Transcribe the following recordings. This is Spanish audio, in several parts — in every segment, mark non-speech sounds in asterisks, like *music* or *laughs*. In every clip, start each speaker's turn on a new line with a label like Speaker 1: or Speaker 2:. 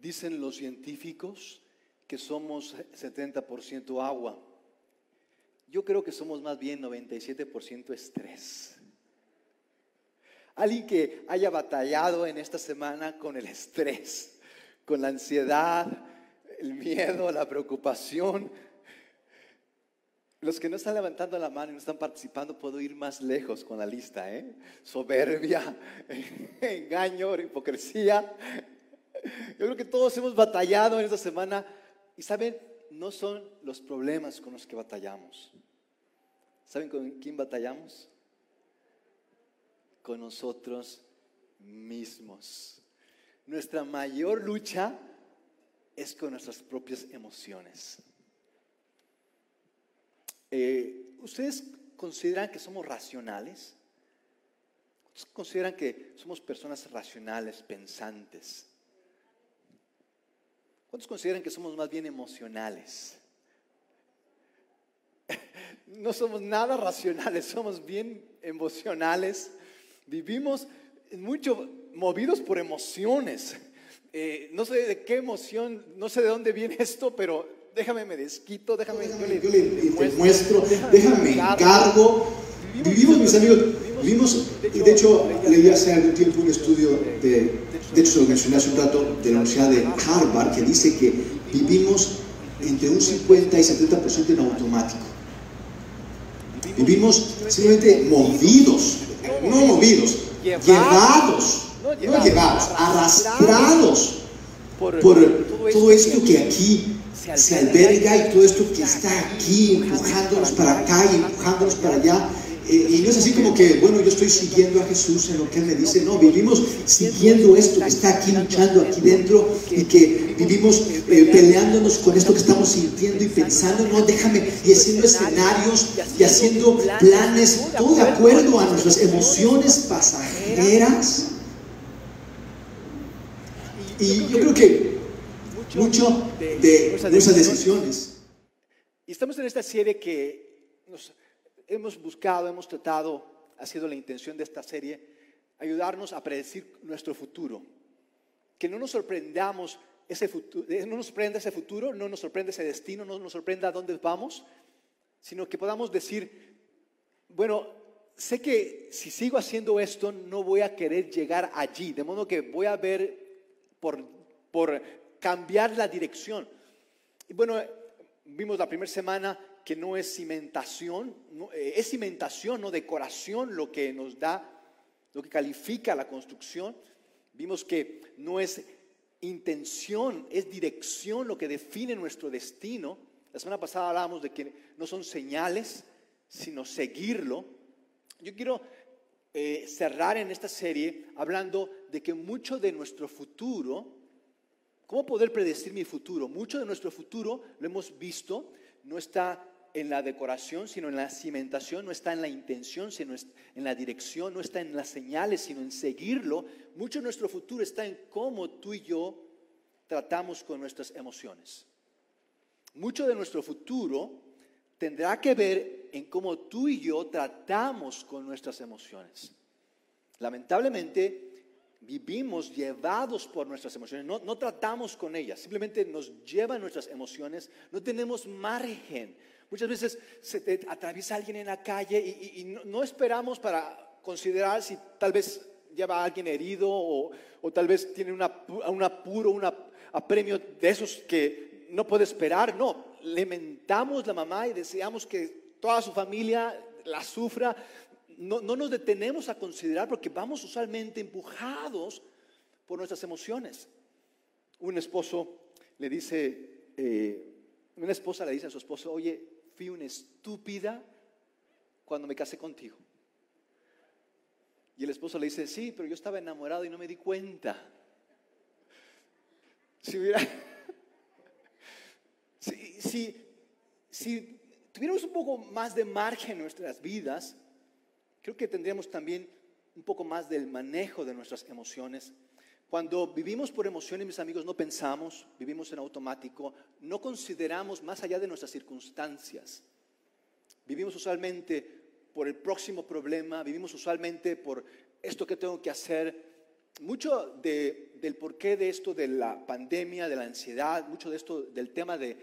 Speaker 1: Dicen los científicos que somos 70% agua. Yo creo que somos más bien 97% estrés. Alguien que haya batallado en esta semana con el estrés, con la ansiedad, el miedo, la preocupación. Los que no están levantando la mano y no están participando, puedo ir más lejos con la lista. ¿eh? Soberbia, *laughs* engaño, hipocresía. Yo creo que todos hemos batallado en esta semana y saben, no son los problemas con los que batallamos. ¿Saben con quién batallamos? Con nosotros mismos. Nuestra mayor lucha es con nuestras propias emociones. Eh, ¿Ustedes consideran que somos racionales? ¿Ustedes consideran que somos personas racionales, pensantes? ¿Cuántos consideran que somos más bien emocionales? *laughs* No somos nada racionales, somos bien emocionales. Vivimos mucho movidos por emociones. Eh, no sé de qué emoción, no sé de dónde viene *laughs* esto, pero déjame me desquito, déjame, yo le,
Speaker 2: yo le muestro, déjame encargo. Vivimos, mis amigos, vivimos, y de hecho leí hace algún tiempo un estudio de, de hecho lo mencioné hace un rato, de la Universidad de Harvard, que dice que vivimos entre un 50 y 70% en automático. Vivimos simplemente movidos, no movidos, llevados no llevados, arrastrados por todo esto que aquí se alberga y todo esto que está aquí empujándonos para acá y empujándonos para allá. Y no es así como que, bueno, yo estoy siguiendo a Jesús en lo que Él me dice. No, vivimos siguiendo esto que está aquí luchando aquí dentro y que vivimos eh, peleándonos con esto que estamos sintiendo y pensando. No, déjame, y haciendo escenarios y haciendo planes, todo de acuerdo a nuestras emociones pasajeras y yo creo que mucho de nuestras decisiones.
Speaker 1: Y estamos en esta serie que nos hemos buscado, hemos tratado, ha sido la intención de esta serie, ayudarnos a predecir nuestro futuro. Que no nos sorprendamos ese futuro, eh, no nos sorprenda ese futuro, no nos sorprenda ese destino, no nos sorprenda a dónde vamos, sino que podamos decir, bueno, sé que si sigo haciendo esto no voy a querer llegar allí, de modo que voy a ver por, por cambiar la dirección. Y bueno, vimos la primera semana que no es cimentación, eh, es cimentación, no decoración lo que nos da, lo que califica la construcción. Vimos que no es intención, es dirección lo que define nuestro destino. La semana pasada hablábamos de que no son señales, sino seguirlo. Yo quiero eh, cerrar en esta serie hablando de que mucho de nuestro futuro, ¿cómo poder predecir mi futuro? Mucho de nuestro futuro, lo hemos visto, no está en la decoración, sino en la cimentación, no está en la intención, sino en la dirección, no está en las señales, sino en seguirlo. Mucho de nuestro futuro está en cómo tú y yo tratamos con nuestras emociones. Mucho de nuestro futuro tendrá que ver en cómo tú y yo tratamos con nuestras emociones. Lamentablemente, vivimos llevados por nuestras emociones, no, no, tratamos con ellas, simplemente nos llevan nuestras emociones, no tenemos margen. Muchas veces se te atraviesa alguien en la calle y, no, esperamos para considerar si tal vez lleva a alguien herido o, o tal vez tiene una, un apuro, un apremio de esos que no puede esperar. No, lamentamos la mamá y deseamos que toda su familia la sufra, no, nos detenemos a considerar porque vamos usualmente empujados por nuestras emociones. Un esposo le dice, eh, una esposa le dice a su esposo, oye, fui una estúpida cuando me casé contigo. Y el esposo le dice, sí, pero yo estaba enamorado y no me di cuenta. Si hubiera, *laughs* si, si, tuviéramos un poco más de margen en nuestras vidas, creo que tendríamos también un poco más del manejo de nuestras emociones. Cuando vivimos por emociones, mis amigos, no pensamos, vivimos en automático, no consideramos más allá de nuestras circunstancias. Vivimos usualmente por el próximo problema, vivimos usualmente por esto que tengo que hacer. Mucho de, del porqué de esto de la pandemia, de la ansiedad, mucho de esto del tema de,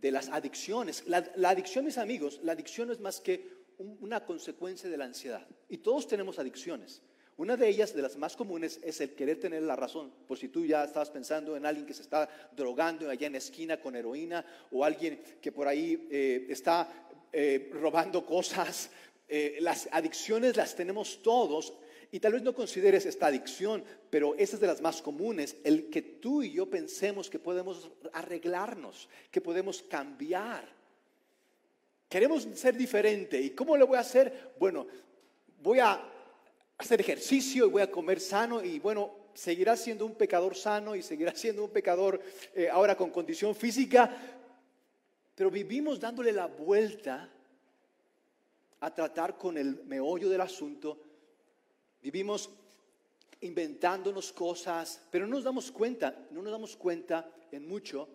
Speaker 1: las adicciones. La, adicción, mis amigos, la adicción es más que una consecuencia de la ansiedad. Y todos tenemos adicciones. Una de ellas, de las más comunes, es el querer tener la razón. Por si tú ya estabas pensando en alguien que se está drogando allá en la esquina con heroína o alguien que por ahí eh, está eh, robando cosas. *laughs* Eh, las adicciones las tenemos todos y tal vez no consideres esta adicción, pero esa es de las más comunes, el que tú y yo pensemos que podemos arreglarnos, que podemos cambiar. Queremos ser diferente. ¿Y cómo lo voy a hacer? Bueno, voy a hacer ejercicio y voy a comer sano y bueno, seguirá siendo un pecador sano y seguirá siendo un pecador eh, ahora con condición física, pero vivimos dándole la vuelta a tratar con el meollo del asunto, vivimos inventándonos cosas, pero no nos damos cuenta, no nos damos cuenta en mucho,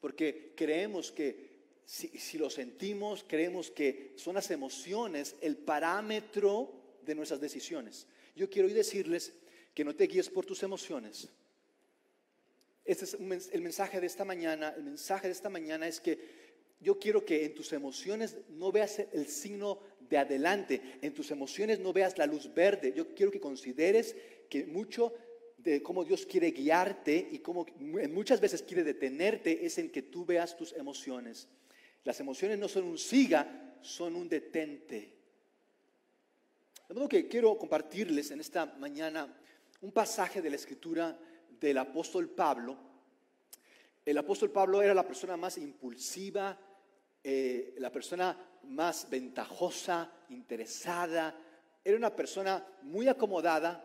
Speaker 1: porque creemos que si, si lo sentimos, creemos que son las emociones el parámetro de nuestras decisiones. Yo quiero hoy decirles que no te guíes por tus emociones. Este es el mensaje de esta mañana. El mensaje de esta mañana es que yo quiero que en tus emociones no veas el signo de adelante, en tus emociones no veas la luz verde. Yo quiero que consideres que mucho de cómo Dios quiere guiarte y cómo muchas veces quiere detenerte es en que tú veas tus emociones. Las emociones no son un siga, son un detente. De modo que quiero compartirles en esta mañana un pasaje de la escritura del apóstol Pablo. El apóstol Pablo era la persona más impulsiva, eh, la persona más ventajosa, interesada. Era una persona muy acomodada,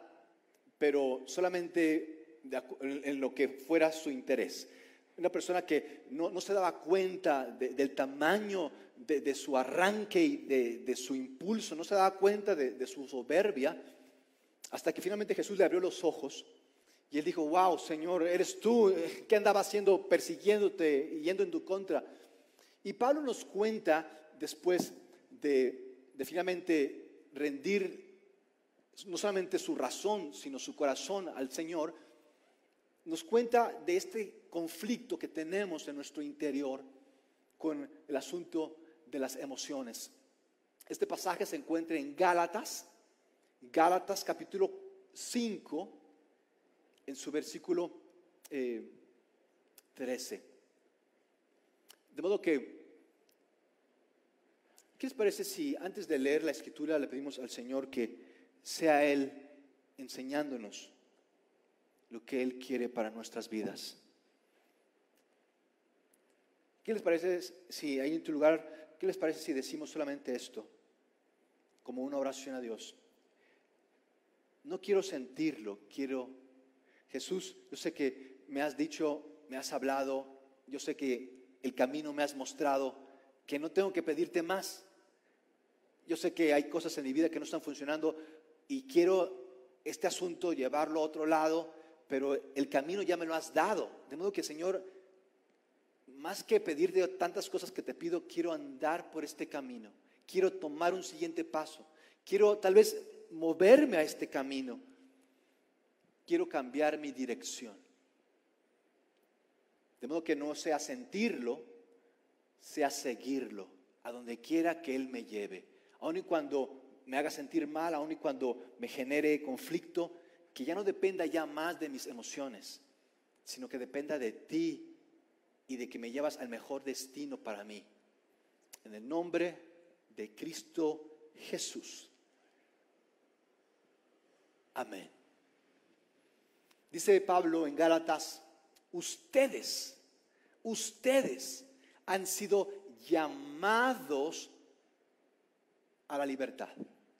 Speaker 1: pero solamente en lo que fuera su interés una persona que no, se daba cuenta del tamaño de, su arranque y de, su impulso, no se daba cuenta de, su soberbia, hasta que finalmente Jesús le abrió los ojos y él dijo, wow, Señor, eres tú, ¿qué andaba haciendo persiguiéndote y yendo en tu contra? Y Pablo nos cuenta después de, de finalmente rendir no solamente su razón, sino su corazón al Señor, nos cuenta de este conflicto que tenemos en nuestro interior con el asunto de las emociones. Este pasaje se encuentra en Gálatas, Gálatas capítulo 5, en su versículo 13. Eh, de modo que, ¿qué les parece si antes de leer la escritura le pedimos al Señor que sea Él enseñándonos lo que Él quiere para nuestras vidas? ¿Qué les parece si ahí en tu lugar, qué les parece si decimos solamente esto como una oración a Dios? No quiero sentirlo, quiero Jesús, yo sé que me has dicho, me has hablado, yo sé que el camino me has mostrado, que no tengo que pedirte más. Yo sé que hay cosas en mi vida que no están funcionando y quiero este asunto llevarlo a otro lado, pero el camino ya me lo has dado. De modo que, Señor, más que pedirte tantas cosas que te pido, quiero andar por este camino. Quiero tomar un siguiente paso. Quiero tal vez moverme a este camino. Quiero cambiar mi dirección. De modo que no sea sentirlo, sea seguirlo, a donde quiera que Él me lleve. Aun y cuando me haga sentir mal, aun y cuando me genere conflicto, que ya no dependa ya más de mis emociones, sino que dependa de ti y de que me llevas al mejor destino para mí. En el nombre de Cristo Jesús. Amén. Dice Pablo en Gálatas, ustedes, ustedes han sido llamados a la libertad.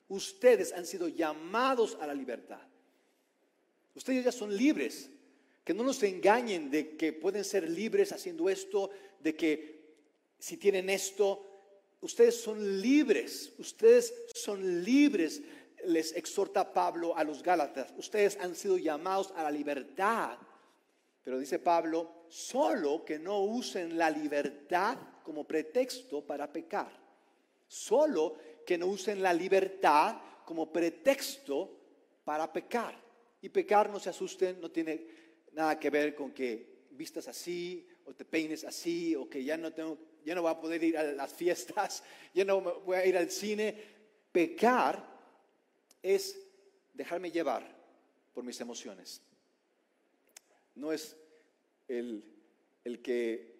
Speaker 1: Ustedes han sido llamados a la libertad. Ustedes ya son libres que no nos engañen de que pueden ser libres haciendo esto, de que si tienen esto, ustedes son libres, ustedes son libres, les exhorta Pablo a los Gálatas, ustedes han sido llamados a la libertad. Pero dice Pablo, solo que no usen la libertad como pretexto para pecar. Solo que no usen la libertad como pretexto para pecar. Y pecar, no se asusten, no tiene nada que ver con que vistas así o te peines así o que ya no tengo, ya no voy a poder ir a las fiestas, *laughs* ya no voy a ir al cine. Pecar es dejarme llevar por mis emociones. No es el, el que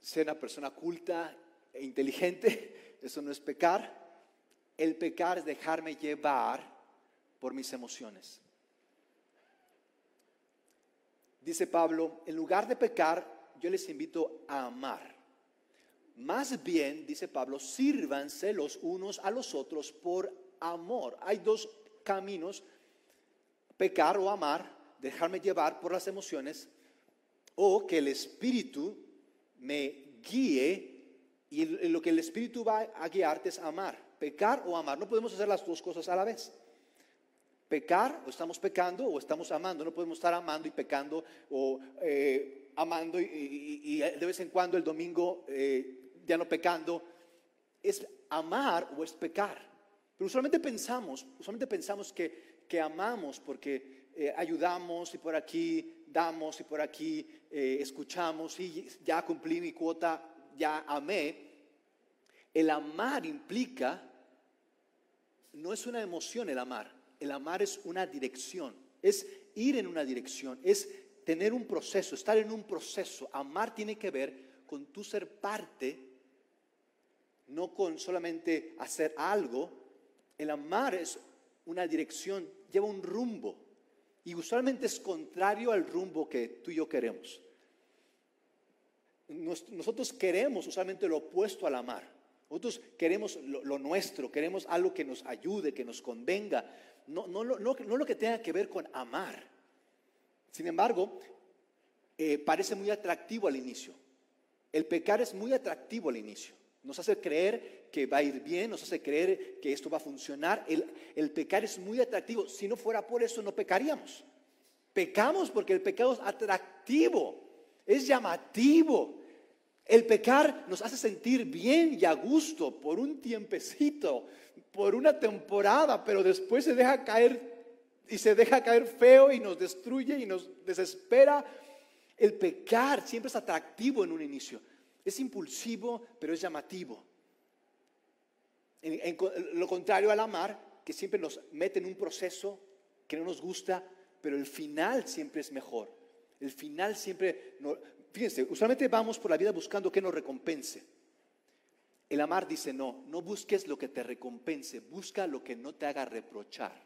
Speaker 1: sea una persona culta e inteligente, *laughs* eso no es pecar. El pecar es dejarme llevar por mis emociones. Dice Pablo, en lugar de pecar, yo les invito a amar. Más bien, dice Pablo, sírvanse los unos a los otros por amor. Hay dos caminos, pecar o amar, dejarme llevar por las emociones, o que el Espíritu me guíe y lo que el Espíritu va a guiarte es amar, pecar o amar. No podemos hacer las dos cosas a la vez pecar o estamos pecando o estamos amando. No podemos estar amando y pecando o eh, amando y, de vez en cuando el domingo eh, ya no pecando. Es amar o es pecar. Pero usualmente pensamos, usualmente pensamos que, que amamos porque eh, ayudamos y por aquí damos y por aquí escuchamos y ya cumplí mi cuota, ya amé. El amar implica, no es una emoción el amar, el amar es una dirección, es ir en una dirección, es tener un proceso, estar en un proceso. Amar tiene que ver con tu ser parte, no con solamente hacer algo. El amar es una dirección, lleva un rumbo y usualmente es contrario al rumbo que tú y yo queremos. Nosotros queremos usualmente lo opuesto al amar. Nosotros queremos lo, nuestro, queremos algo que nos ayude, que nos convenga, no, no, no, no lo que tenga que ver con amar. Sin embargo, eh, parece muy atractivo al inicio. El pecar es muy atractivo al inicio. Nos hace creer que va a ir bien, nos hace creer que esto va a funcionar. El, el pecar es muy atractivo. Si no fuera por eso, no pecaríamos. Pecamos porque el pecado es atractivo, es llamativo. El pecar nos hace sentir bien y a gusto por un tiempecito, por una temporada, pero después se deja caer y se deja caer feo y nos destruye y nos desespera. El pecar siempre es atractivo en un inicio. Es impulsivo, pero es llamativo. Lo contrario al amar, que siempre nos mete en un proceso que no nos gusta, pero el final siempre es mejor. El final siempre, Fíjense, usualmente vamos por la vida buscando que nos recompense. El amar dice, no, no busques lo que te recompense, busca lo que no te haga reprochar.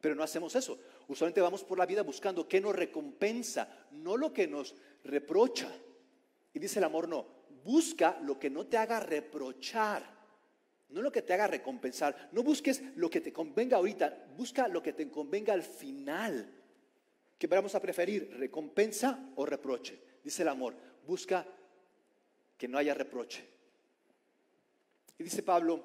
Speaker 1: Pero no hacemos eso. Usualmente vamos por la vida buscando que nos recompensa, no lo que nos reprocha. Y dice el amor, no, busca lo que no te haga reprochar, no lo que te haga recompensar. No busques lo que te convenga ahorita, busca lo que te convenga al final. ¿Qué vamos a preferir, recompensa o reproche? Dice el amor, busca que no haya reproche. Y dice Pablo,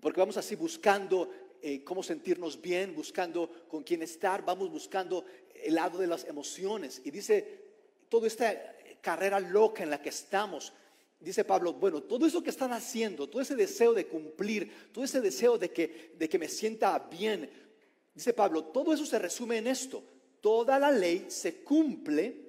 Speaker 1: porque vamos así buscando eh, cómo sentirnos bien, buscando con quién estar, vamos buscando el lado de las emociones. Y dice, toda esta carrera loca en la que estamos, dice Pablo, bueno, todo eso que están haciendo, todo ese deseo de cumplir, todo ese deseo de que, de que me sienta bien, dice Pablo, todo eso se resume en esto. Toda la ley se cumple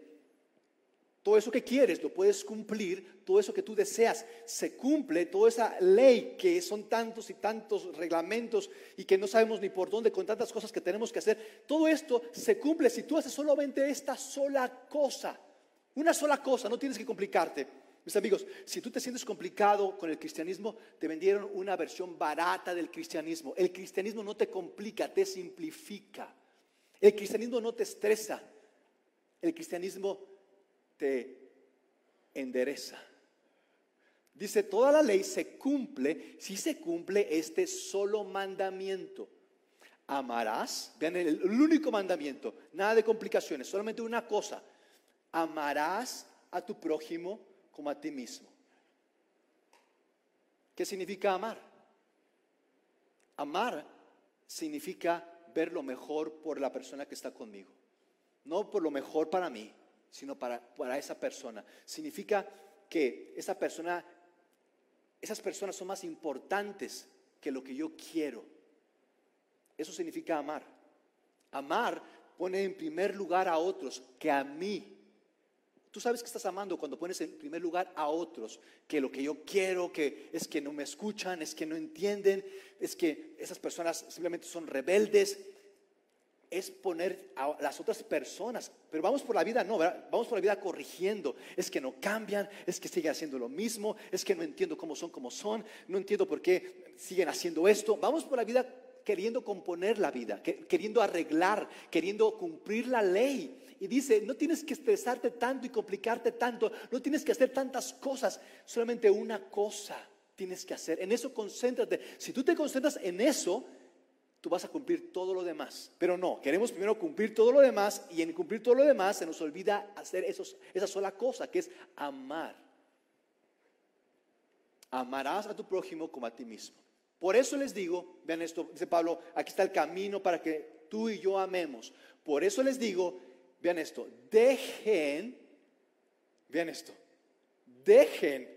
Speaker 1: todo eso que quieres lo puedes cumplir, todo eso que tú deseas se cumple, toda esa ley que son tantos y tantos reglamentos y que no sabemos ni por dónde con tantas cosas que tenemos que hacer, todo esto se cumple si tú haces solamente esta sola cosa, una sola cosa, no tienes que complicarte. Mis amigos, si tú te sientes complicado con el cristianismo, te vendieron una versión barata del cristianismo. El cristianismo no te complica, te simplifica. El cristianismo no te estresa. El cristianismo te endereza. Dice, toda la ley se cumple si se cumple este solo mandamiento. Amarás, vean el, único mandamiento, nada de complicaciones, solamente una cosa. Amarás a tu prójimo como a ti mismo. ¿Qué significa amar? Amar significa ver lo mejor por la persona que está conmigo, no por lo mejor para mí, sino para, para esa persona. Significa que esa persona, esas personas son más importantes que lo que yo quiero. Eso significa amar. Amar pone en primer lugar a otros que a mí. Tú sabes que estás amando cuando pones en primer lugar a otros, que lo que yo quiero, que es que no me escuchan, es que no entienden, es que esas personas simplemente son rebeldes, es poner a las otras personas. Pero vamos por la vida, no, vamos por la vida corrigiendo. Es que no cambian, es que siguen haciendo lo mismo, es que no entiendo cómo son como son, no entiendo por qué siguen haciendo esto. Vamos por la vida queriendo componer la vida, queriendo arreglar, queriendo cumplir la ley. Y dice, no tienes que estresarte tanto y complicarte tanto, no tienes que hacer tantas cosas, solamente una cosa tienes que hacer. En eso concéntrate. Si tú te concentras en eso, vas a cumplir todo lo demás. Pero no, queremos primero cumplir todo lo demás y en cumplir todo lo demás se nos olvida hacer esa sola cosa, que es amar. Amarás a tu prójimo como a ti mismo. Por eso les digo, vean esto, dice Pablo, aquí está el camino para que tú y yo amemos. Por eso les digo, vean esto, dejen, vean esto, dejen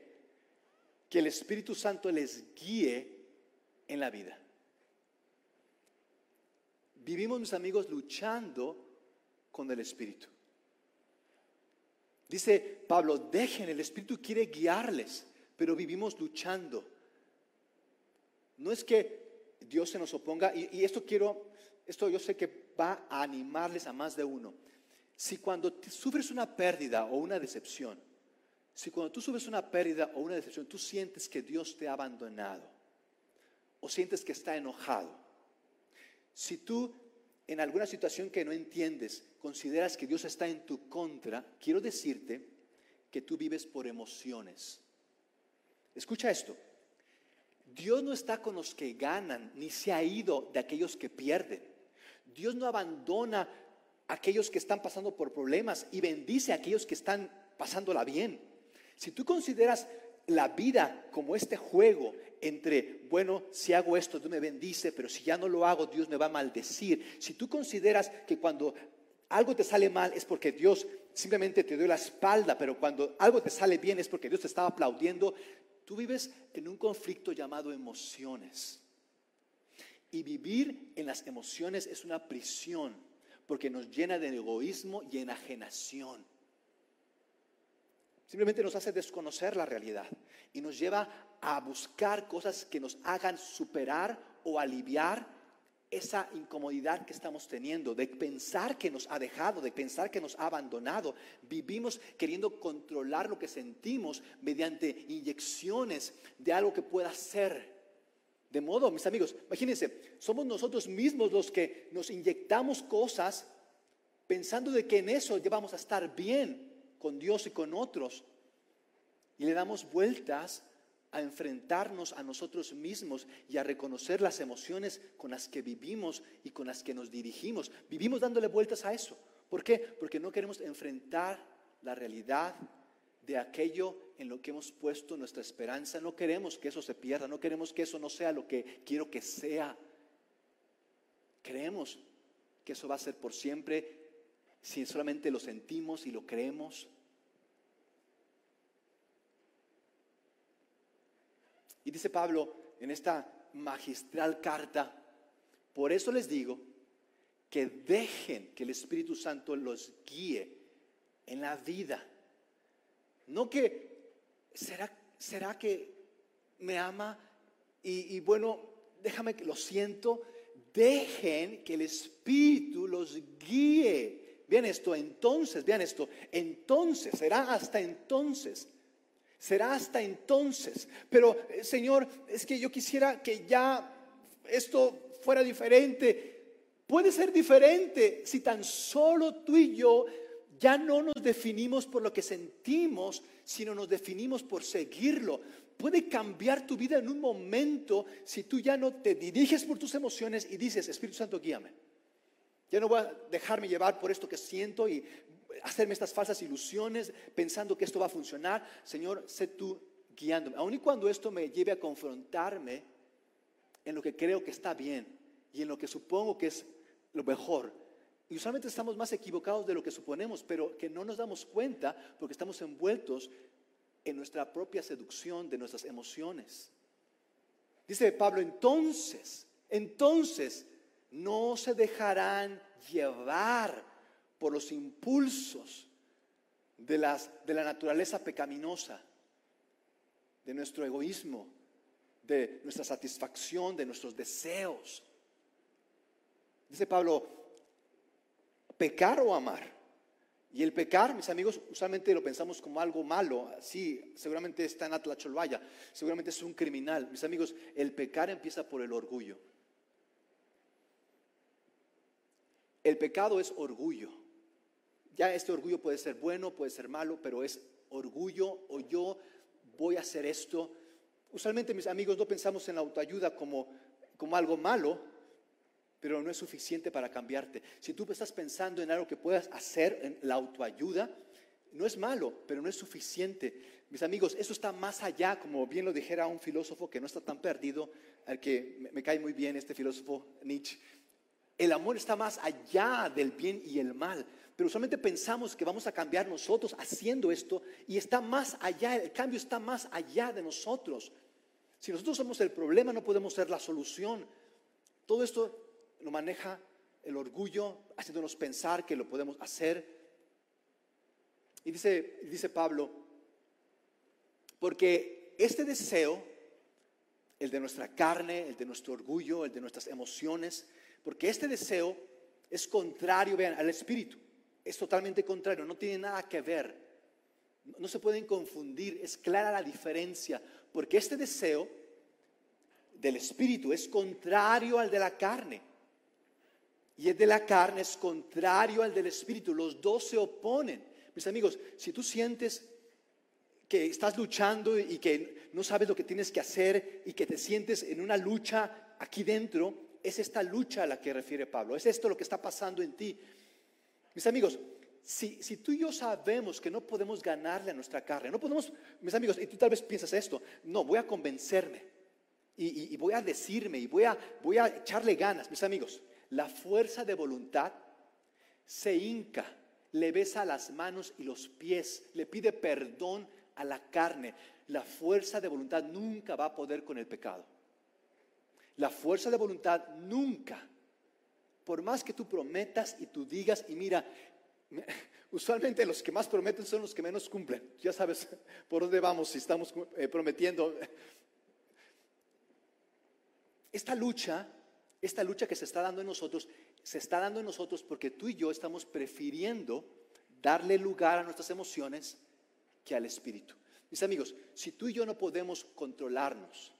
Speaker 1: que el Espíritu Santo les guíe en la vida. Vivimos, mis amigos, luchando con el Espíritu. Dice Pablo, dejen, el Espíritu quiere guiarles, pero vivimos luchando. No es que Dios se nos oponga, y, esto quiero, esto yo sé que va a animarles a más de uno. Si cuando sufres una pérdida o una decepción, si cuando tú sufres una pérdida o una decepción, tú sientes que Dios te ha abandonado, o sientes que está enojado, si tú en alguna situación que no entiendes consideras que Dios está en tu contra, quiero decirte que tú vives por emociones. Escucha esto. Dios no está con los que ganan, ni se ha ido de aquellos que pierden. Dios no abandona a aquellos que están pasando por problemas y bendice a aquellos que están pasándola bien. Si tú consideras la vida como este juego entre, bueno, si hago esto, Dios me bendice, pero si ya no lo hago, Dios me va a maldecir. Si tú consideras que cuando algo te sale mal es porque Dios simplemente te dio la espalda, pero cuando algo te sale bien es porque Dios te estaba aplaudiendo, tú vives en un conflicto llamado emociones. Y vivir en las emociones es una prisión porque nos llena de egoísmo y enajenación. Simplemente nos hace desconocer la realidad y nos lleva a buscar cosas que nos hagan superar o aliviar esa incomodidad que estamos teniendo, de pensar que nos ha dejado, de pensar que nos ha abandonado. Vivimos queriendo controlar lo que sentimos mediante inyecciones de algo que pueda ser. De modo, mis amigos, imagínense, somos nosotros mismos los que nos inyectamos cosas pensando de que en eso ya a estar bien con Dios y con otros. Y le damos vueltas a enfrentarnos a nosotros mismos y a reconocer las emociones con las que vivimos y con las que nos dirigimos. Vivimos dándole vueltas a eso. ¿Por qué? Porque no queremos enfrentar la realidad de aquello en lo que hemos puesto nuestra esperanza. No queremos que eso se pierda, no queremos que eso no sea lo que quiero que sea. Creemos que eso va a ser por siempre si solamente lo sentimos y lo creemos. Y dice Pablo en esta magistral carta, por eso les digo que dejen que el Espíritu Santo los guíe en la vida. No que, ¿será, será que me ama? Y, y bueno, déjame que lo siento. Dejen que el Espíritu los guíe. Vean esto, entonces, vean esto, entonces, será hasta entonces Será hasta entonces. Pero, eh, Señor, es que yo quisiera que ya esto fuera diferente. Puede ser diferente si tan solo tú y yo ya no nos definimos por lo que sentimos, sino nos definimos por seguirlo. Puede cambiar tu vida en un momento si tú ya no te diriges por tus emociones y dices, Espíritu Santo, guíame. Ya no voy a dejarme llevar por esto que siento y hacerme estas falsas ilusiones pensando que esto va a funcionar. Señor, sé tú guiándome. Aun y cuando esto me lleve a confrontarme en lo que creo que está bien y en lo que supongo que es lo mejor. Y usualmente estamos más equivocados de lo que suponemos, pero que no nos damos cuenta porque estamos envueltos en nuestra propia seducción de nuestras emociones. Dice Pablo, entonces, entonces, no se dejarán llevar por los impulsos de, las, de la naturaleza pecaminosa, de nuestro egoísmo, de nuestra satisfacción, de nuestros deseos. Dice Pablo, pecar o amar. Y el pecar, mis amigos, usualmente lo pensamos como algo malo. Sí, seguramente está en Atlacholvaya, seguramente es un criminal. Mis amigos, el pecar empieza por el orgullo. El pecado es orgullo. Ya este orgullo puede ser bueno, puede ser malo, pero es orgullo o yo voy a hacer esto. Usualmente mis amigos no pensamos en la autoayuda como, como algo malo, pero no es suficiente para cambiarte. Si tú estás pensando en algo que puedas hacer en la autoayuda, no es malo, pero no es suficiente. Mis amigos, eso está más allá, como bien lo dijera un filósofo que no está tan perdido, al que me cae muy bien este filósofo Nietzsche. El amor está más allá del bien y el mal, pero usualmente pensamos que vamos a cambiar nosotros haciendo esto y está más allá, el cambio está más allá de nosotros. Si nosotros somos el problema, no podemos ser la solución. Todo esto lo maneja el orgullo, haciéndonos pensar que lo podemos hacer. Y dice, dice Pablo, porque este deseo, el de nuestra carne, el de nuestro orgullo, el de nuestras emociones, porque este deseo es contrario, vean, al espíritu. Es totalmente contrario, no tiene nada que ver. No se pueden confundir, es clara la diferencia, porque este deseo del espíritu es contrario al de la carne y el de la carne es contrario al del espíritu. Los dos se oponen. Mis amigos, si tú sientes que estás luchando y que no sabes lo que tienes que hacer y que te sientes en una lucha aquí dentro, es esta lucha a la que refiere Pablo. Es esto lo que está pasando en ti. Mis amigos, si, si, tú y yo sabemos que no podemos ganarle a nuestra carne, no podemos, mis amigos, y tú tal vez piensas esto, no, voy a convencerme y, voy a decirme y voy a, voy a echarle ganas, mis amigos la fuerza de voluntad se hinca, le besa las manos y los pies, le pide perdón a la carne. La fuerza de voluntad nunca va a poder con el pecado. La fuerza de voluntad nunca, por más que tú prometas y tú digas, y mira, *laughs* usualmente los que más prometen son los que menos cumplen. Ya sabes *laughs* por dónde vamos si estamos eh, prometiendo. Esta lucha esta lucha que se está dando en nosotros, se está dando en nosotros porque tú y yo estamos prefiriendo darle lugar a nuestras emociones que al Espíritu. Mis amigos, si tú y yo no podemos controlarnos,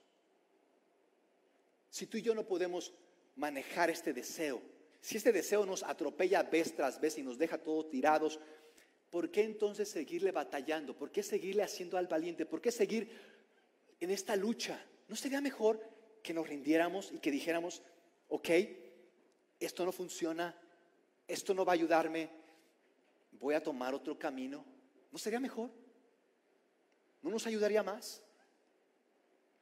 Speaker 1: si tú y yo no podemos manejar este deseo, si este deseo nos atropella vez tras vez y nos deja todos tirados, ¿por qué entonces seguirle batallando? ¿Por qué seguirle haciendo al valiente? ¿Por qué seguir en esta lucha? ¿No sería mejor que nos rindiéramos y que dijéramos, ok, esto no funciona, esto no va a ayudarme, voy a tomar otro camino. ¿No sería mejor? ¿No nos ayudaría más?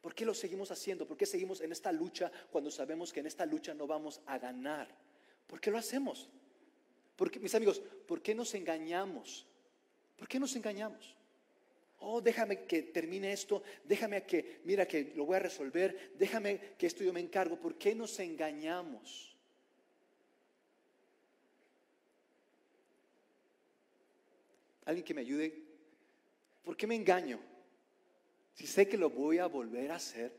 Speaker 1: ¿Por qué lo seguimos haciendo? ¿Por qué seguimos en esta lucha cuando sabemos que en esta lucha no vamos a ganar? ¿Por qué lo hacemos? Porque, mis amigos, ¿por qué nos engañamos? ¿Por qué nos engañamos? Oh, déjame que termine esto, déjame que, mira que lo voy a resolver, déjame que esto yo me encargo. ¿Por qué nos engañamos? Alguien que me ayude. ¿Por qué me engaño? Si sé que lo voy a volver a hacer,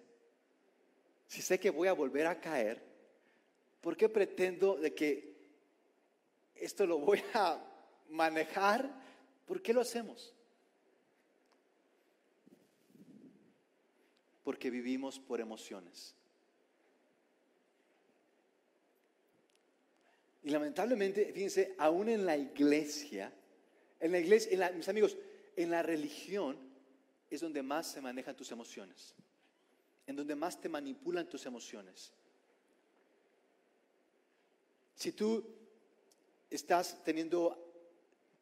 Speaker 1: si sé que voy a volver a caer, ¿por qué pretendo de que esto lo voy a manejar? ¿Por qué lo hacemos? porque vivimos por emociones. Y lamentablemente, fíjense, aún en la iglesia, en la iglesia, mis amigos, en la religión es donde más se manejan tus emociones, en donde más te manipulan tus emociones. Si tú estás teniendo,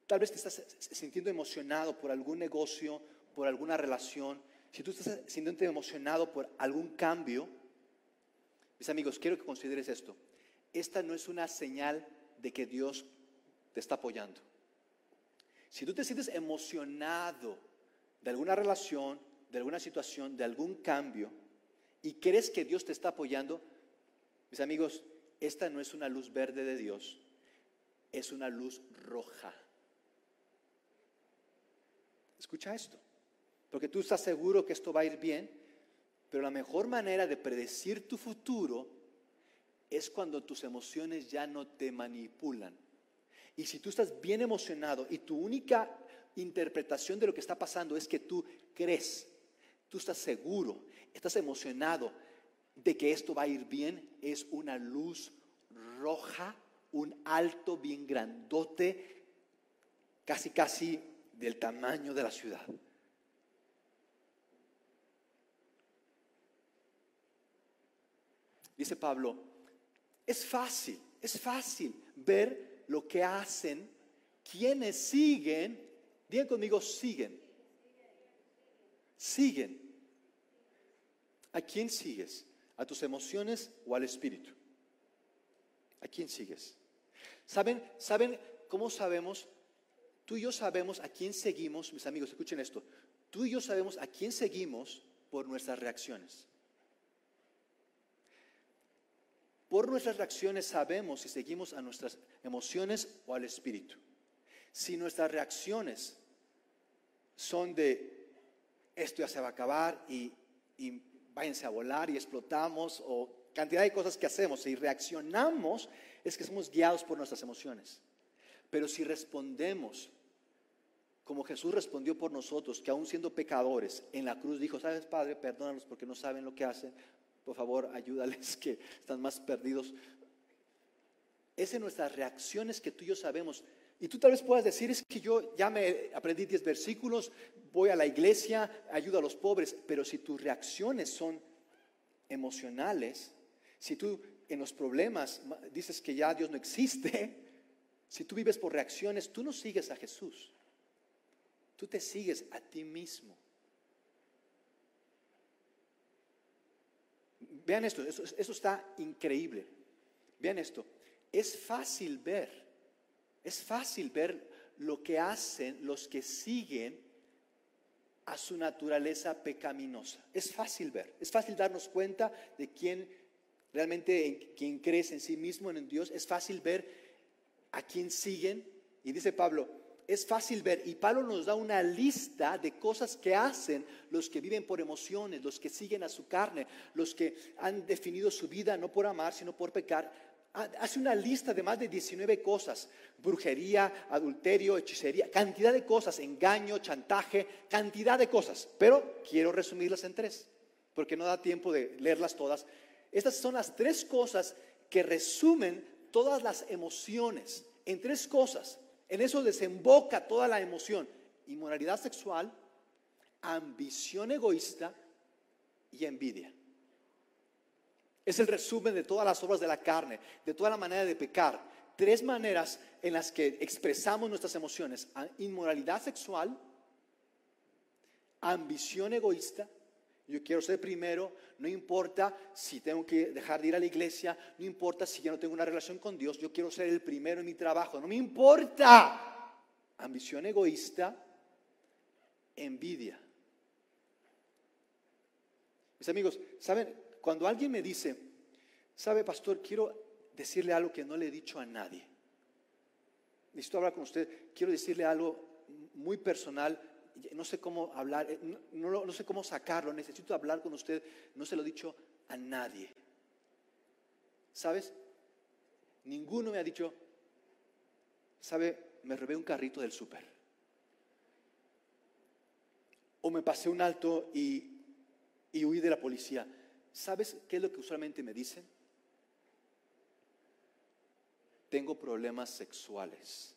Speaker 1: tal vez te estás sintiendo emocionado por algún negocio, por alguna relación, si tú estás sintiéndote emocionado por algún cambio, mis amigos, quiero que consideres esto. Esta no es una señal de que Dios te está apoyando. Si tú te sientes emocionado de alguna relación, de alguna situación, de algún cambio, y crees que Dios te está apoyando, mis amigos, esta no es una luz verde de Dios, es una luz roja. Escucha esto, porque tú estás seguro que esto va a ir bien, pero la mejor manera de predecir tu futuro es cuando tus emociones ya no te manipulan. Y si tú estás bien emocionado y tu única interpretación de lo que está pasando es que tú crees, tú estás seguro, estás emocionado de que esto va a ir bien, es una luz roja, un alto bien grandote, casi casi del tamaño de la ciudad. Dice Pablo, es fácil, es fácil ver lo que hacen quienes siguen, digan conmigo, siguen, siguen. ¿A quién sigues? ¿A tus emociones o al espíritu? ¿A quién sigues? ¿Saben, ¿Saben cómo sabemos? Tú y yo sabemos a quién seguimos, mis amigos, escuchen esto. Tú y yo sabemos a quién seguimos por nuestras reacciones. Por nuestras reacciones sabemos si seguimos a nuestras emociones o al espíritu. Si nuestras reacciones son de esto ya se va a acabar y, y váyanse a volar y explotamos o cantidad de cosas que hacemos y reaccionamos, es que somos guiados por nuestras emociones. Pero si respondemos como Jesús respondió por nosotros, que aún siendo pecadores, en la cruz dijo, sabes Padre, perdónalos porque no saben lo que hacen, por favor, ayúdales que están más perdidos. Es en nuestras reacciones que tú y yo sabemos. Y tú tal vez puedas decir, es que yo ya me aprendí 10 versículos, voy a la iglesia, ayudo a los pobres, pero si tus reacciones son emocionales, si tú en los problemas dices que ya Dios no existe, *laughs* si tú vives por reacciones, tú no sigues a Jesús, tú te sigues a ti mismo. Vean esto, eso, está increíble. Vean esto, es fácil ver, es fácil ver lo que hacen los que siguen a su naturaleza pecaminosa. Es fácil ver, es fácil darnos cuenta de quién realmente, quien crees en sí mismo, en Dios. Es fácil ver a quién siguen. Y dice Pablo, es fácil ver, y Pablo nos da una lista de cosas que hacen los que viven por emociones, los que siguen a su carne, los que han definido su vida no por amar, sino por pecar. Hace una lista de más de 19 cosas, brujería, adulterio, hechicería, cantidad de cosas, engaño, chantaje, cantidad de cosas. Pero quiero resumirlas en tres, porque no da tiempo de leerlas todas. Estas son las tres cosas que resumen todas las emociones, en tres cosas. En eso desemboca toda la emoción. Inmoralidad sexual, ambición egoísta y envidia. Es el resumen de todas las obras de la carne, de toda la manera de pecar. Tres maneras en las que expresamos nuestras emociones. Inmoralidad sexual, ambición egoísta. Yo quiero ser primero, no importa si tengo que dejar de ir a la iglesia, no importa si ya no tengo una relación con Dios, yo quiero ser el primero en mi trabajo, no me importa. Ambición egoísta, envidia. Mis amigos, ¿saben? Cuando alguien me dice, ¿sabe, pastor? Quiero decirle algo que no le he dicho a nadie. Necesito hablar con usted, quiero decirle algo muy personal, no sé cómo hablar, eh, no, sé cómo sacarlo, necesito hablar con usted, no se lo he dicho a nadie. ¿Sabes? Ninguno me ha dicho, ¿sabe? Me robé un carrito del súper. O me pasé un alto y, y huí de la policía. ¿Sabes qué es lo que usualmente me dicen? Tengo problemas sexuales.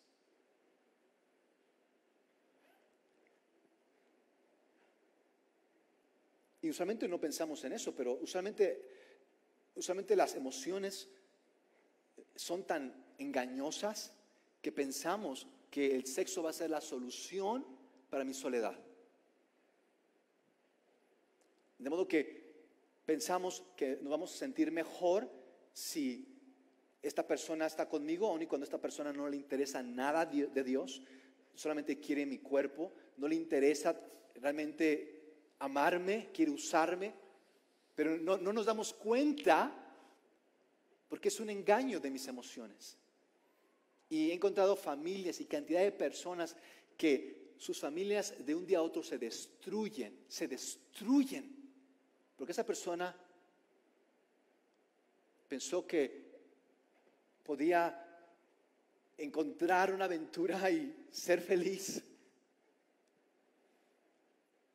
Speaker 1: Y usualmente no pensamos en eso, pero usualmente, usualmente las emociones son tan engañosas que pensamos que el sexo va a ser la solución para mi soledad. De modo que pensamos que nos vamos a sentir mejor si esta persona está conmigo, aun y cuando esta persona no le interesa nada de Dios, solamente quiere mi cuerpo, no le interesa realmente amarme, quiere usarme, pero no, nos damos cuenta porque es un engaño de mis emociones. Y he encontrado familias y cantidad de personas que sus familias de un día a otro se destruyen, se destruyen, porque esa persona pensó que podía encontrar una aventura y ser feliz.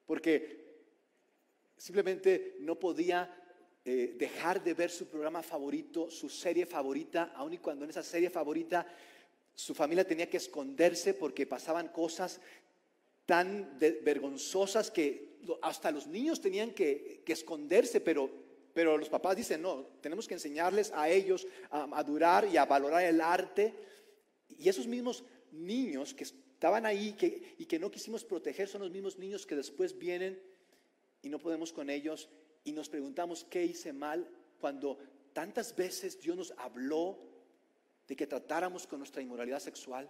Speaker 1: Porque simplemente no podía eh, dejar de ver su programa favorito, su serie favorita, aun y cuando en esa serie favorita su familia tenía que esconderse porque pasaban cosas tan vergonzosas que hasta los niños tenían que, esconderse, pero, pero los papás dicen, no, tenemos que enseñarles a ellos a, a durar y a valorar el arte. Y esos mismos niños que estaban ahí que, y que no quisimos proteger son los mismos niños que después vienen y no podemos con ellos y nos preguntamos qué hice mal cuando tantas veces Dios nos habló de que tratáramos con nuestra inmoralidad sexual,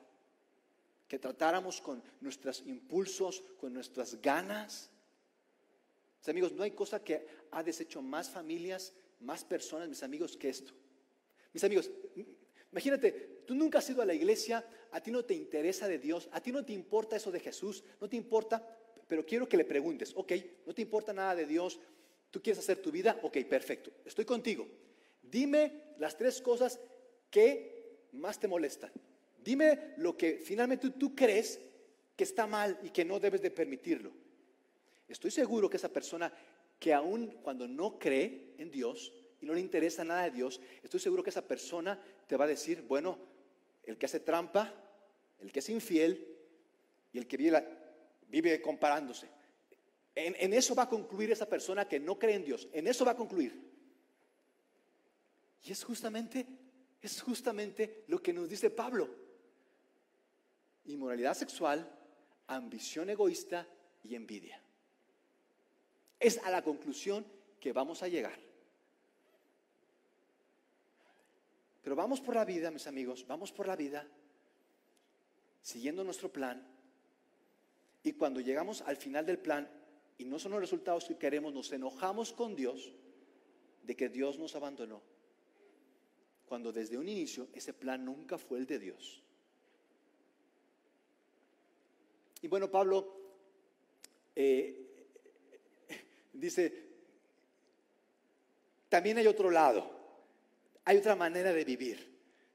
Speaker 1: que tratáramos con nuestros impulsos, con nuestras ganas. amigos, no hay cosa que ha deshecho más familias, más personas, mis amigos, que esto. Mis amigos, imagínate, tú nunca has ido a la iglesia, a ti no te interesa de Dios, a ti no te importa eso de Jesús, no te importa, pero quiero que le preguntes, ok, no te importa nada de Dios, tú quieres hacer tu vida, ok, perfecto, estoy contigo. Dime las tres cosas que más te molestan. Dime lo que finalmente tú crees que está mal y que no debes de permitirlo. Estoy seguro que esa persona que aún cuando no cree en Dios y no le interesa nada de Dios, estoy seguro que esa persona te va a decir, bueno, el que hace trampa, el que es infiel y el que vive, comparándose. En, en eso va a concluir esa persona que no cree en Dios. En eso va a concluir. Y es justamente es justamente lo que nos dice Pablo. Inmoralidad sexual, ambición egoísta y envidia. Es a la conclusión que vamos a llegar. Pero vamos por la vida, mis amigos, vamos por la vida siguiendo nuestro plan. Y cuando llegamos al final del plan y no son los resultados que queremos, nos enojamos con Dios de que Dios nos abandonó cuando desde un inicio ese plan nunca fue el de Dios. Y bueno, Pablo eh, dice, también hay otro lado, hay otra manera de vivir.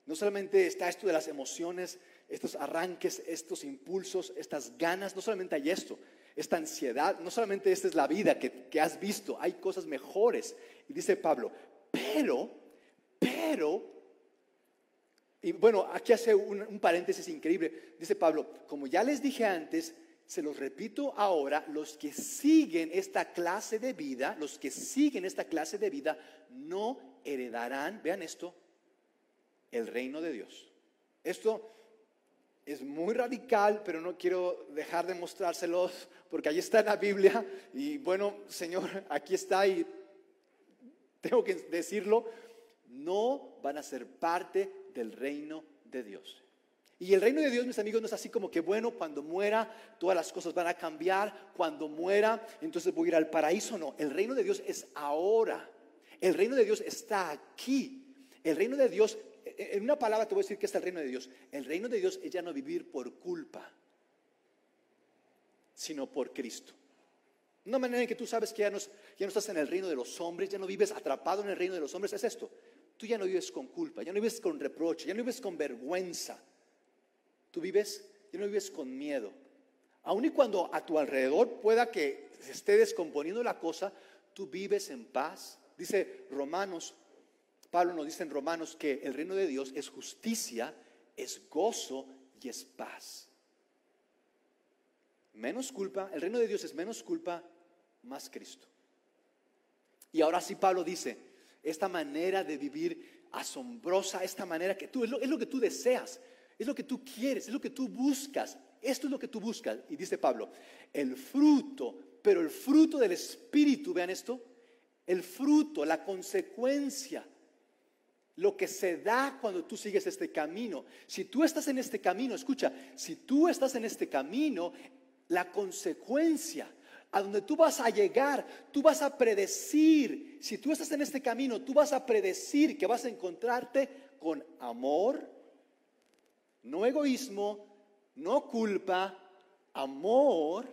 Speaker 1: No solamente está esto de las emociones, estos arranques, estos impulsos, estas ganas, no solamente hay esto, esta ansiedad, no solamente esta es la vida que, que has visto, hay cosas mejores. Y dice Pablo, pero pero, y bueno, aquí hace un, paréntesis increíble, dice Pablo, como ya les dije antes, se los repito ahora, los que siguen esta clase de vida, los que siguen esta clase de vida, no heredarán, vean esto, el reino de Dios. Esto es muy radical, pero no quiero dejar de mostrárselos porque ahí está la Biblia y bueno, Señor, aquí está y tengo que decirlo, no van a ser parte del reino de Dios. Y el reino de Dios, mis amigos, no es así como que, bueno, cuando muera, todas las cosas van a cambiar, cuando muera, entonces voy a ir al paraíso. No, el reino de Dios es ahora. El reino de Dios está aquí. El reino de Dios, en una palabra te voy a decir que es el reino de Dios. El reino de Dios es ya no vivir por culpa, sino por Cristo. Una manera en que tú sabes que ya no, ya no estás en el reino de los hombres, ya no vives atrapado en el reino de los hombres, es esto tú ya no vives con culpa, ya no vives con reproche, ya no vives con vergüenza. Tú vives, ya no vives con miedo. Aun y cuando a tu alrededor pueda que se esté descomponiendo la cosa, tú vives en paz. Dice Romanos, Pablo nos dice en Romanos que el reino de Dios es justicia, es gozo y es paz. Menos culpa, el reino de Dios es menos culpa, más Cristo. Y ahora sí Pablo dice, esta manera de vivir asombrosa, esta manera que tú, es lo, que tú deseas, es lo que tú quieres, es lo que tú buscas, esto es lo que tú buscas. Y dice Pablo, el fruto, pero el fruto del Espíritu, vean esto, el fruto, la consecuencia, lo que se da cuando tú sigues este camino. Si tú estás en este camino, escucha, si tú estás en este camino, la consecuencia, a donde tú vas a llegar, tú vas a predecir, si tú estás en este camino, tú vas a predecir que vas a encontrarte con amor, no egoísmo, no culpa, amor,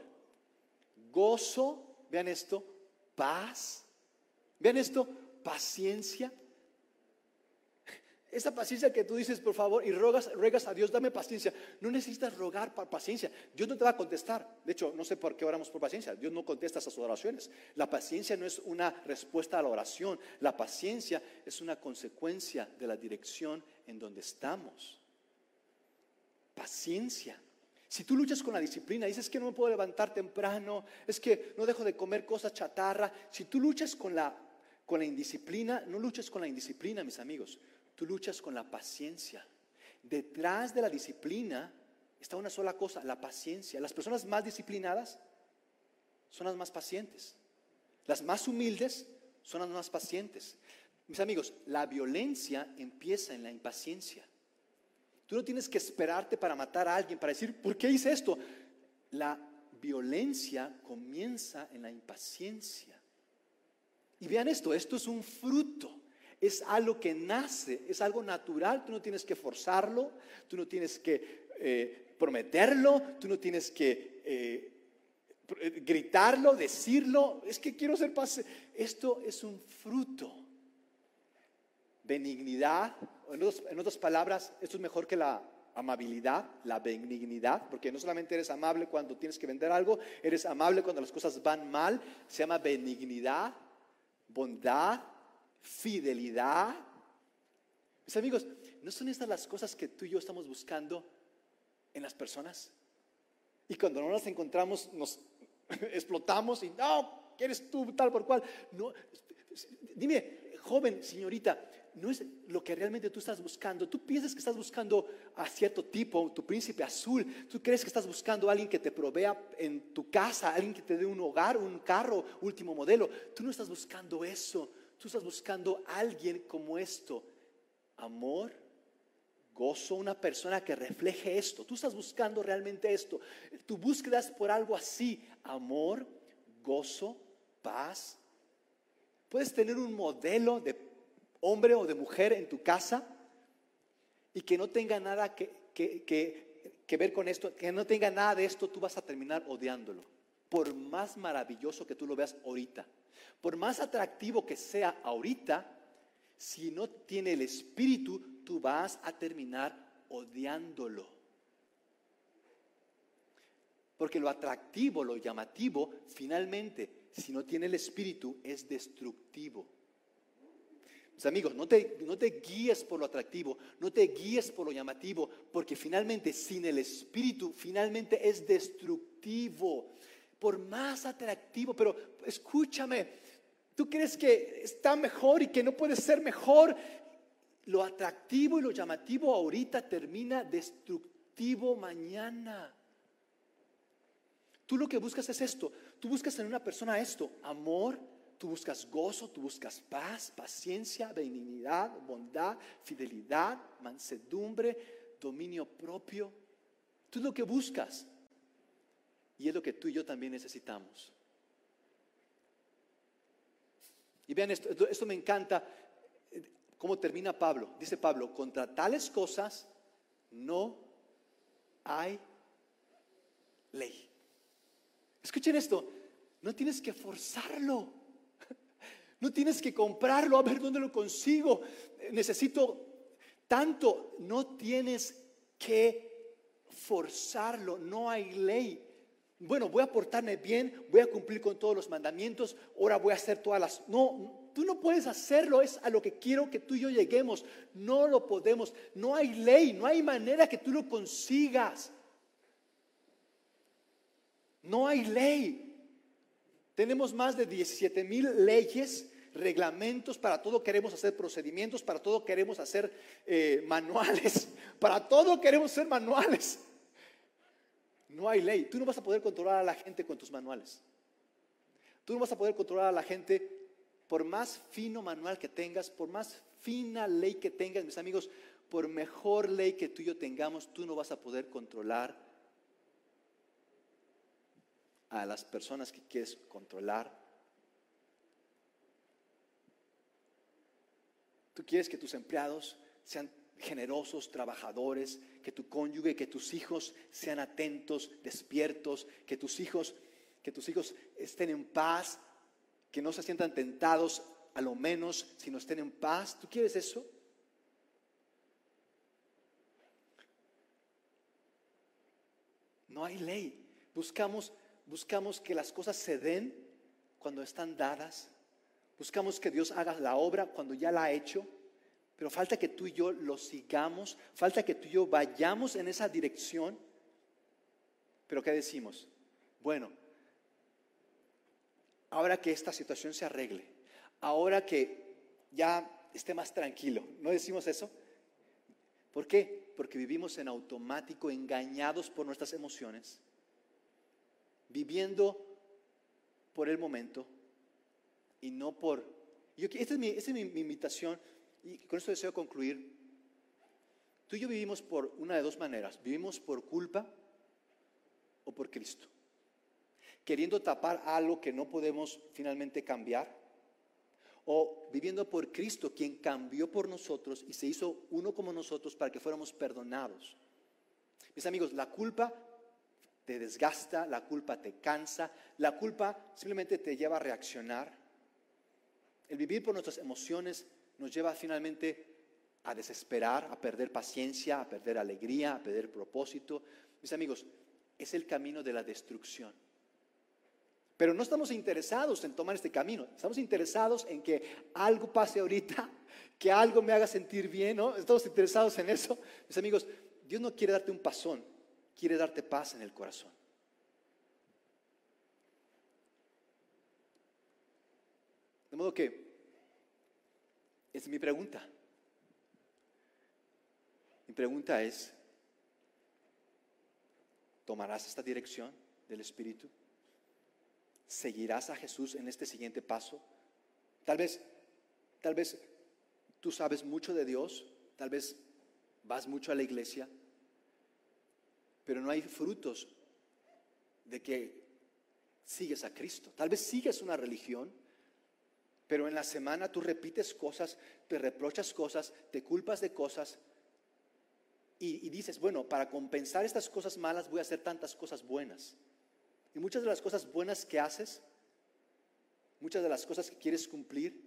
Speaker 1: gozo, vean esto, paz, vean esto, paciencia, esa paciencia que tú dices, por favor, y rogas, ruegas a Dios, dame paciencia. No necesitas rogar por paciencia. Dios no te va a contestar. De hecho, no sé por qué oramos por paciencia. Dios no contesta esas oraciones. La paciencia no es una respuesta a la oración. La paciencia es una consecuencia de la dirección en donde estamos. Paciencia. Si tú luchas con la disciplina, dices que no me puedo levantar temprano, es que no dejo de comer cosas chatarra. Si tú luchas con la, con la indisciplina, no luches con la indisciplina, mis amigos. Tú luchas con la paciencia. Detrás de la disciplina está una sola cosa, la paciencia. Las personas más disciplinadas son las más pacientes. Las más humildes son las más pacientes. Mis amigos, la violencia empieza en la impaciencia. Tú no tienes que esperarte para matar a alguien, para decir, ¿por qué hice esto? La violencia comienza en la impaciencia. Y vean esto, esto es un fruto es algo que nace, es algo natural, tú no tienes que forzarlo, tú no tienes que eh, prometerlo, tú no tienes que eh, gritarlo, decirlo, es que quiero ser paz. Esto es un fruto. Benignidad, en, en otras palabras, esto es mejor que la amabilidad, la benignidad, porque no solamente eres amable cuando tienes que vender algo, eres amable cuando las cosas van mal, se llama benignidad, bondad, fidelidad. Mis amigos, ¿no son estas las cosas que tú y yo estamos buscando en las personas? Y cuando no las encontramos, nos *laughs* explotamos y no, ¿quieres tú tal por cual? No, dime, joven, señorita, no es lo que realmente tú estás buscando. Tú piensas que estás buscando a cierto tipo, tu príncipe azul. Tú crees que estás buscando a alguien que te provea en tu casa, alguien que te dé un hogar, un carro, último modelo. Tú no estás buscando eso. Tú estás buscando alguien como esto. Amor, gozo, una persona que refleje esto. Tú estás buscando realmente esto. Tu búsqueda es por algo así. Amor, gozo, paz. Puedes tener un modelo de hombre o de mujer en tu casa y que no tenga nada que, que ver con esto, que no tenga nada de esto, tú vas a terminar odiándolo. Por más maravilloso que tú lo veas ahorita. Por más atractivo que sea ahorita, si no tiene el espíritu, tú vas a terminar odiándolo. Porque lo atractivo, lo llamativo, finalmente, si no tiene el espíritu, es destructivo. Mis amigos, no te, no te guíes por lo atractivo, no te guíes por lo llamativo, porque finalmente sin el espíritu, finalmente es destructivo por más atractivo, pero escúchame, tú crees que está mejor y que no puede ser mejor. Lo atractivo y lo llamativo ahorita termina destructivo mañana. Tú lo que buscas es esto, tú buscas en una persona esto, amor, tú buscas gozo, tú buscas paz, paciencia, benignidad, bondad, fidelidad, mansedumbre, dominio propio. Tú lo que buscas. Y es lo que tú y yo también necesitamos. Y vean esto, esto me encanta, cómo termina Pablo. Dice Pablo, contra tales cosas no hay ley. Escuchen esto, no tienes que forzarlo. *laughs* No tienes que comprarlo, a ver dónde lo consigo. Necesito tanto, no tienes que forzarlo, no hay ley bueno, voy a portarme bien, voy a cumplir con todos los mandamientos, ahora voy a hacer todas las... No, tú no puedes hacerlo, es a lo que quiero que tú y yo lleguemos. No lo podemos, no hay ley, no hay manera que tú lo consigas. No hay ley. Tenemos más de 17 mil leyes, reglamentos, para todo queremos hacer procedimientos, para todo queremos hacer eh, manuales, *laughs* para todo queremos hacer manuales. No hay ley. Tú no vas a poder controlar a la gente con tus manuales. Tú no vas a poder controlar a la gente por más fino manual que tengas, por más fina ley que tengas, mis amigos, por mejor ley que tú y yo tengamos, tú no vas a poder controlar a las personas que quieres controlar. Tú quieres que tus empleados sean generosos, trabajadores, que tu cónyuge, que tus hijos sean atentos, despiertos, que tus hijos, que tus hijos estén en paz, que no se sientan tentados a lo menos, sino estén en paz. ¿Tú quieres eso? No hay ley. Buscamos, buscamos que las cosas se den cuando están dadas. Buscamos que Dios haga la obra cuando ya la ha hecho. Pero falta que tú y yo lo sigamos. Falta que tú y yo vayamos en esa dirección. Pero ¿qué decimos? Bueno, ahora que esta situación se arregle, ahora que ya esté más tranquilo, ¿no decimos eso? ¿Por qué? Porque vivimos en automático, engañados por nuestras emociones, viviendo por el momento y no por... Yo, esta es, esta es mi invitación y con esto deseo concluir. Tú y yo vivimos por una de dos maneras. Vivimos por culpa o por Cristo. Queriendo tapar algo que no podemos finalmente cambiar o viviendo por Cristo, quien cambió por nosotros y se hizo uno como nosotros para que fuéramos perdonados. Mis amigos, la culpa te desgasta, la culpa te cansa, la culpa simplemente te lleva a reaccionar. El vivir por nuestras emociones nos lleva finalmente a desesperar, a perder paciencia, a perder alegría, a perder propósito. Mis amigos, es el camino de la destrucción. Pero no estamos interesados en tomar este camino. Estamos interesados en que algo pase ahorita, *laughs* que algo me haga sentir bien, ¿no? Estamos interesados en eso. Mis amigos, Dios no quiere darte un pasón, quiere darte paz en el corazón. De modo que, mi pregunta. Mi pregunta es, ¿tomarás esta dirección del Espíritu? ¿Seguirás a Jesús en este siguiente paso? Tal vez, tal vez tú sabes mucho de Dios, tal vez vas mucho a la iglesia, pero no hay frutos de que sigues a Cristo. Tal vez sigues una religión, pero en la semana tú repites cosas, te reprochas cosas, te culpas de cosas y, dices, bueno, para compensar estas cosas malas voy a hacer tantas cosas buenas. Y muchas de las cosas buenas que haces, muchas de las cosas que quieres cumplir,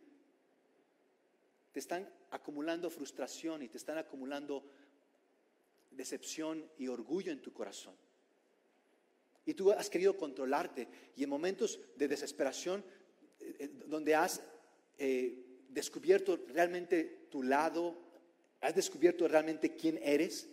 Speaker 1: te están acumulando frustración y te están acumulando decepción y orgullo en tu corazón. Y tú has querido controlarte y en momentos de desesperación, eh, eh, donde has eh, descubierto realmente tu lado, has descubierto realmente quién eres,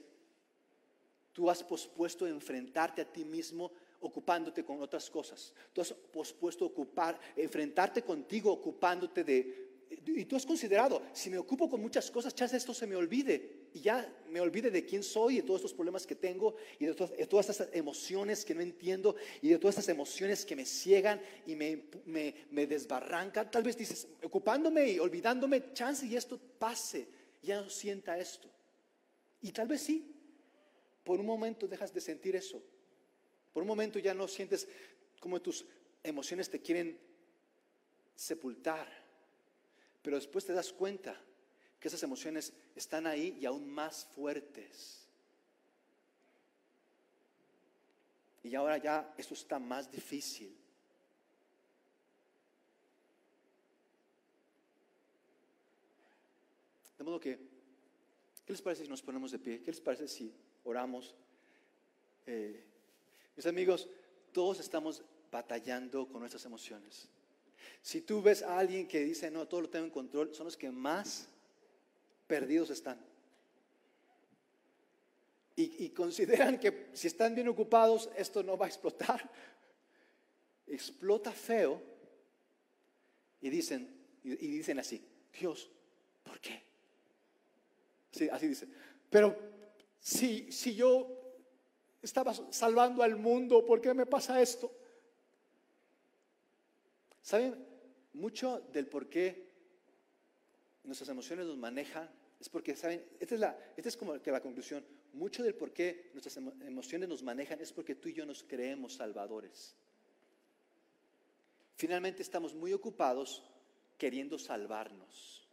Speaker 1: tú has pospuesto enfrentarte a ti mismo ocupándote con otras cosas. Tú has pospuesto ocupar, enfrentarte contigo ocupándote de... Y tú has considerado, si me ocupo con muchas cosas, chas esto se me olvide. Y ya me olvide de quién soy, de todos estos problemas que tengo, y de, todas, estas emociones que no entiendo, y de todas estas emociones que me ciegan y me, me, me desbarrancan. Tal vez dices, ocupándome y olvidándome, chance y esto pase, ya no sienta esto. Y tal vez sí, por un momento dejas de sentir eso, por un momento ya no sientes como tus emociones te quieren sepultar, pero después te das cuenta que esas emociones están ahí y aún más fuertes. Y ahora ya esto está más difícil. De modo que, ¿qué les parece si nos ponemos de pie? ¿Qué les parece si oramos? Eh, mis amigos, todos estamos batallando con nuestras emociones. Si tú ves a alguien que dice, no, todo lo tengo en control, son los que más perdidos están. Y, consideran que si están bien ocupados, esto no va a explotar. Explota feo. Y dicen, y, dicen así, Dios, ¿por qué? Sí, así dice. Pero si, si yo estaba salvando al mundo, ¿por qué me pasa esto? ¿Saben? Mucho del por qué nuestras emociones nos manejan es porque, ¿saben? Esta es, la, esta es como que la conclusión. Mucho del por qué nuestras emociones nos manejan es porque tú y yo nos creemos salvadores. finalmente estamos muy ocupados queriendo salvarnos.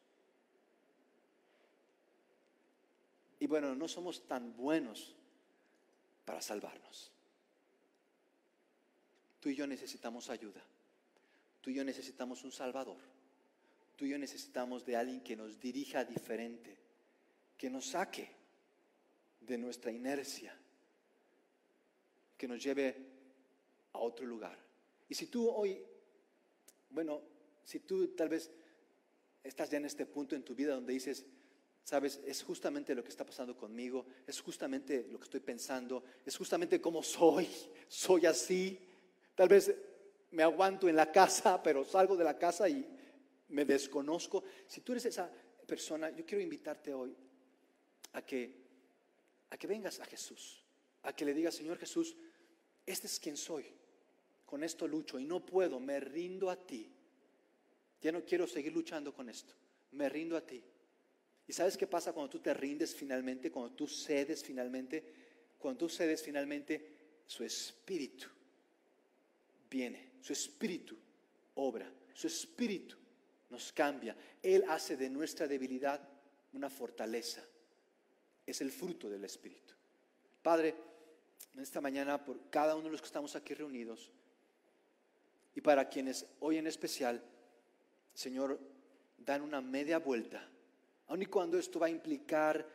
Speaker 1: Y bueno, no somos tan buenos para salvarnos. Tú y yo necesitamos ayuda. Tú y yo necesitamos un Salvador. Tú y yo necesitamos de alguien que nos dirija diferente, que nos saque de nuestra inercia, que nos lleve a otro lugar. Y si tú hoy, bueno, si tú tal vez estás ya en este punto en tu vida donde dices, sabes, es justamente lo que está pasando conmigo, es justamente lo que estoy pensando, es justamente como soy, soy así. Tal vez me aguanto en la casa, pero salgo de la casa y me desconozco. Si tú eres esa persona, yo quiero invitarte hoy a que, a que vengas a Jesús, a que le digas, Señor Jesús, este es quien soy, con esto lucho y no puedo, me rindo a ti. Ya no quiero seguir luchando con esto, me rindo a ti. ¿Y sabes qué pasa cuando tú te rindes finalmente, cuando tú cedes finalmente? Cuando tú cedes finalmente, su espíritu viene, su espíritu obra, su espíritu nos cambia. Él hace de nuestra debilidad una fortaleza. Es el fruto del espíritu. Padre, en esta mañana, por cada uno de los que estamos aquí reunidos, y para quienes hoy en especial, Señor, dan una media vuelta aun y cuando esto va a implicar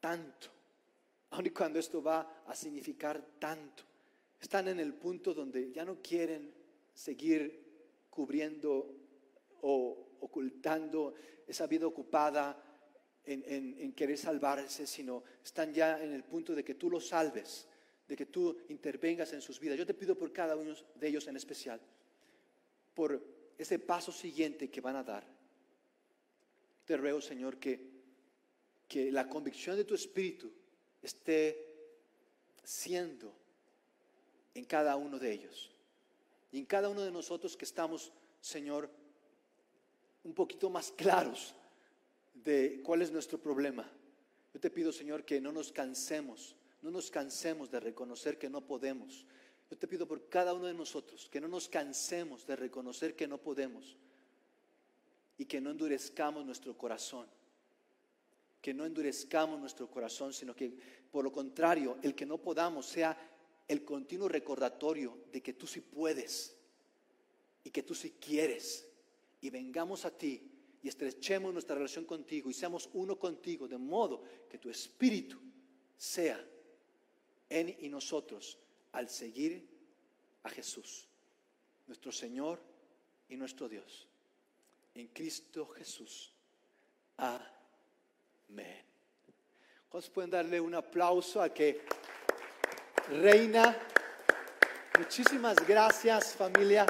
Speaker 1: tanto, aun y cuando esto va a significar tanto, están en el punto donde ya no quieren seguir cubriendo o ocultando esa vida ocupada en, en, querer salvarse, sino están ya en el punto de que tú los salves, de que tú intervengas en sus vidas. Yo te pido por cada uno de ellos en especial, por ese paso siguiente que van a dar te ruego, Señor, que, que la convicción de tu Espíritu esté siendo en cada uno de ellos. Y en cada uno de nosotros que estamos, Señor, un poquito más claros de cuál es nuestro problema. Yo te pido, Señor, que no nos cansemos, no nos cansemos de reconocer que no podemos. Yo te pido por cada uno de nosotros que no nos cansemos de reconocer que no podemos y que no endurezcamos nuestro corazón. Que no endurezcamos nuestro corazón, sino que por lo contrario, el que no podamos sea el continuo recordatorio de que tú sí puedes y que tú sí quieres. Y vengamos a ti y estrechemos nuestra relación contigo y seamos uno contigo, de modo que tu espíritu sea en y nosotros al seguir a Jesús, nuestro Señor y nuestro Dios en Cristo Jesús. Amén. ¿Cuántos pueden darle un aplauso a que reina? Muchísimas gracias familia.